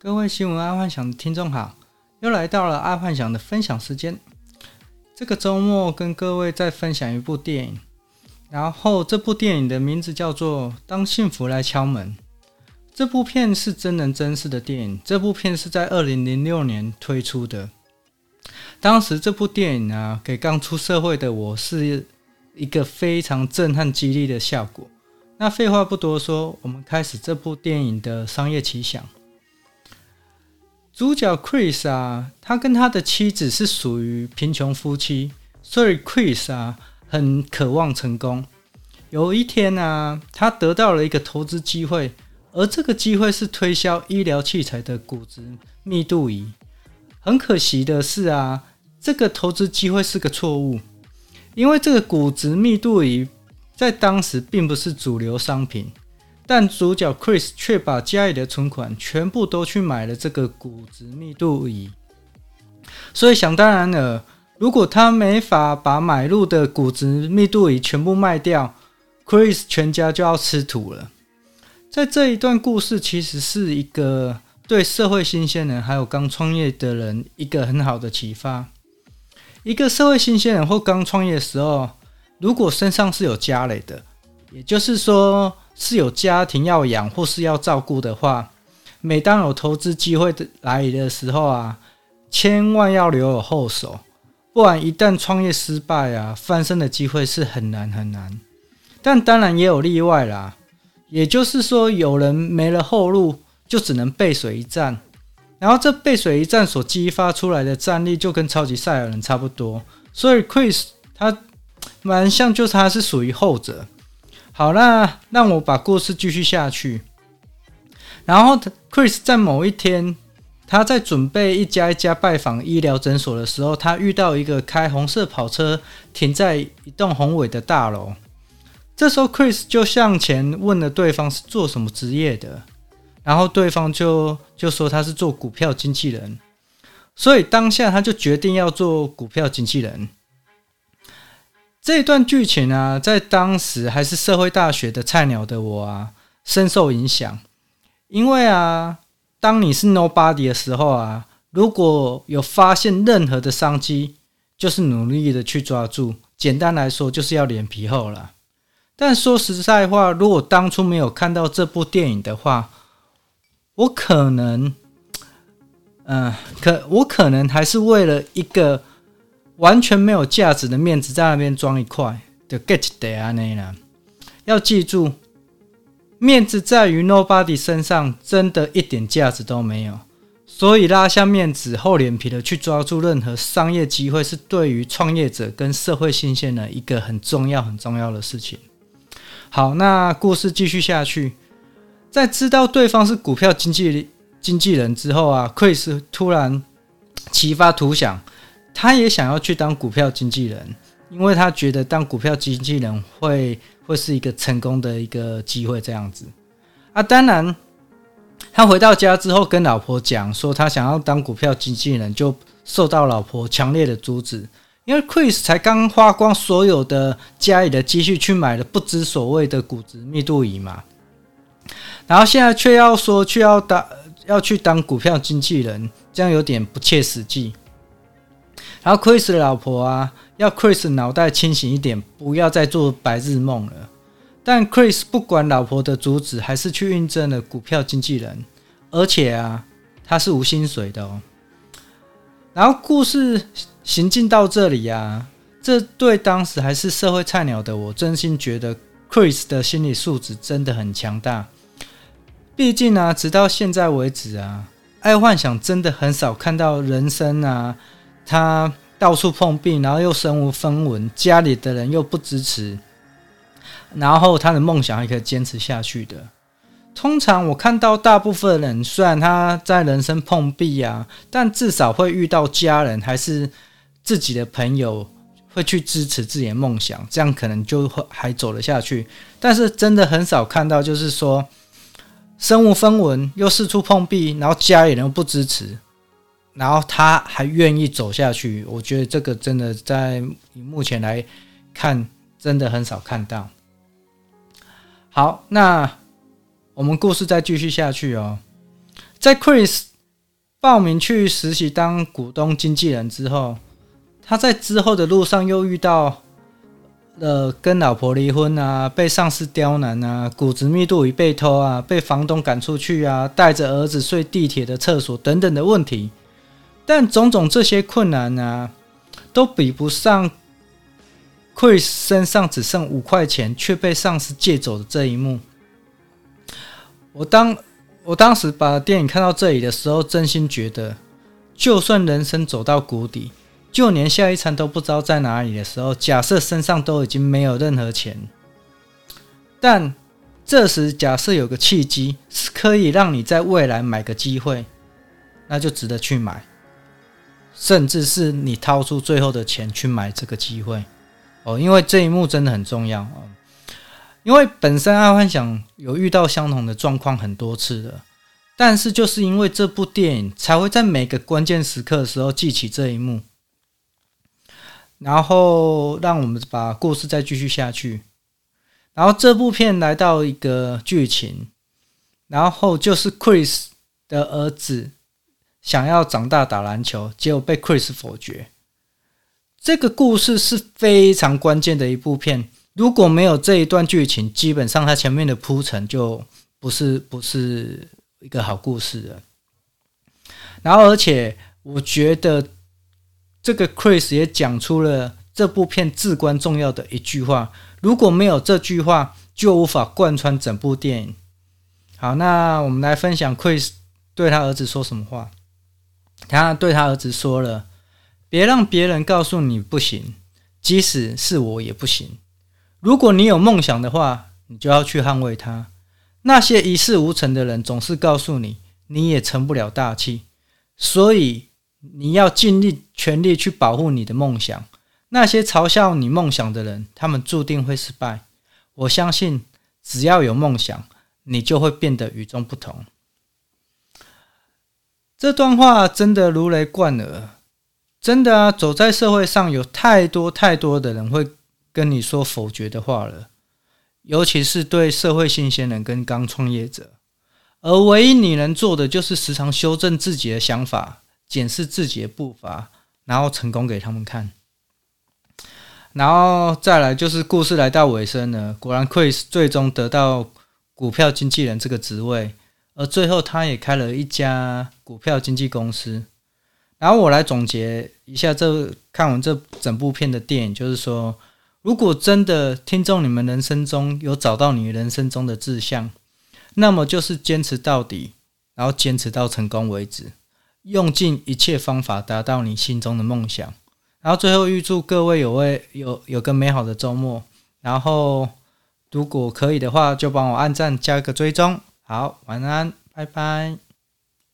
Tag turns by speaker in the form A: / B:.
A: 各位新闻爱幻想的听众好，又来到了爱幻想的分享时间。这个周末跟各位再分享一部电影，然后这部电影的名字叫做《当幸福来敲门》。这部片是真人真事的电影，这部片是在二零零六年推出的。当时这部电影啊，给刚出社会的我是一个非常震撼激励的效果。那废话不多说，我们开始这部电影的商业奇想。主角 Chris 啊，他跟他的妻子是属于贫穷夫妻，所以 Chris 啊很渴望成功。有一天啊，他得到了一个投资机会，而这个机会是推销医疗器材的骨质密度仪。很可惜的是啊，这个投资机会是个错误，因为这个骨质密度仪在当时并不是主流商品。但主角 Chris 却把家里的存款全部都去买了这个骨质密度仪，所以想当然了，如果他没法把买入的骨质密度仪全部卖掉，Chris 全家就要吃土了。在这一段故事，其实是一个对社会新鲜人还有刚创业的人一个很好的启发。一个社会新鲜人或刚创业的时候，如果身上是有家累的，也就是说，是有家庭要养或是要照顾的话，每当有投资机会的来临的时候啊，千万要留有后手，不然一旦创业失败啊，翻身的机会是很难很难。但当然也有例外啦，也就是说，有人没了后路，就只能背水一战。然后这背水一战所激发出来的战力，就跟超级赛亚人差不多。所以 Chris 他蛮像，就是他是属于后者。好啦，让我把故事继续下去。然后，Chris 在某一天，他在准备一家一家拜访医疗诊所的时候，他遇到一个开红色跑车停在一栋宏伟的大楼。这时候，Chris 就向前问了对方是做什么职业的，然后对方就就说他是做股票经纪人，所以当下他就决定要做股票经纪人。这一段剧情啊，在当时还是社会大学的菜鸟的我啊，深受影响。因为啊，当你是 nobody 的时候啊，如果有发现任何的商机，就是努力的去抓住。简单来说，就是要脸皮厚了。但说实在话，如果当初没有看到这部电影的话，我可能，嗯、可我可能还是为了一个。完全没有价值的面子在那边装一块就 get day 啊那呢？要记住，面子在于 nobody 身上，真的一点价值都没有。所以拉下面子、厚脸皮的去抓住任何商业机会，是对于创业者跟社会新鲜人一个很重要、很重要的事情。好，那故事继续下去，在知道对方是股票经纪经纪人之后啊，Chris 突然启发图想。他也想要去当股票经纪人，因为他觉得当股票经纪人会会是一个成功的一个机会，这样子啊。当然，他回到家之后跟老婆讲说他想要当股票经纪人，就受到老婆强烈的阻止，因为 Chris 才刚花光所有的家里的积蓄去买了不知所谓的骨质密度仪嘛，然后现在却要说去要当要去当股票经纪人，这样有点不切实际。然后 Chris 的老婆啊，要 Chris 脑袋清醒一点，不要再做白日梦了。但 Chris 不管老婆的阻止，还是去应征了股票经纪人，而且啊，他是无薪水的哦。然后故事行进到这里啊，这对当时还是社会菜鸟的我，真心觉得 Chris 的心理素质真的很强大。毕竟啊，直到现在为止啊，爱幻想真的很少看到人生啊。他到处碰壁，然后又身无分文，家里的人又不支持，然后他的梦想还可以坚持下去的。通常我看到大部分人，虽然他在人生碰壁啊，但至少会遇到家人还是自己的朋友会去支持自己的梦想，这样可能就会还走得下去。但是真的很少看到，就是说身无分文又四处碰壁，然后家里人又不支持。然后他还愿意走下去，我觉得这个真的在目前来看，真的很少看到。好，那我们故事再继续下去哦。在 Chris 报名去实习当股东经纪人之后，他在之后的路上又遇到了跟老婆离婚啊，被上司刁难啊，骨质密度已被偷啊，被房东赶出去啊，带着儿子睡地铁的厕所等等的问题。但种种这些困难啊，都比不上 Chris 身上只剩五块钱却被上司借走的这一幕。我当。我当时把电影看到这里的时候，真心觉得，就算人生走到谷底，就连下一餐都不知道在哪里的时候，假设身上都已经没有任何钱，但这时假设有个契机是可以让你在未来买个机会，那就值得去买，甚至是你掏出最后的钱去买这个机会哦，因为这一幕真的很重要哦。因为本身爱幻想有遇到相同的状况很多次了，但是就是因为这部电影才会在每个关键时刻的时候记起这一幕，然后让我们把故事再继续下去。然后这部片来到一个剧情，然后就是 Chris 的儿子想要长大打篮球，结果被 Chris 否决。这个故事是非常关键的一部片。如果没有这一段剧情，基本上它前面的铺陈就不是不是一个好故事了。然后，而且我觉得这个 Chris 也讲出了这部片至关重要的一句话。如果没有这句话，就无法贯穿整部电影。好，那我们来分享 Chris 对他儿子说什么话。他对他儿子说了：“别让别人告诉你不行，即使是我也不行。”如果你有梦想的话，你就要去捍卫它。那些一事无成的人总是告诉你，你也成不了大器，所以你要尽力全力去保护你的梦想。那些嘲笑你梦想的人，他们注定会失败。我相信，只要有梦想，你就会变得与众不同。这段话真的如雷贯耳，真的啊！走在社会上，有太多太多的人会。跟你说否决的话了，尤其是对社会新鲜人跟刚创业者，而唯一你能做的就是时常修正自己的想法，检视自己的步伐，然后成功给他们看。然后再来就是故事来到尾声了，果然可以最终得到股票经纪人这个职位，而最后他也开了一家股票经纪公司。然后我来总结一下这看完这整部片的电影，就是说。如果真的听众，你们人生中有找到你人生中的志向，那么就是坚持到底，然后坚持到成功为止，用尽一切方法达到你心中的梦想。然后最后预祝各位有位有有个美好的周末。然后如果可以的话，就帮我按赞加个追踪。好，晚安，拜拜。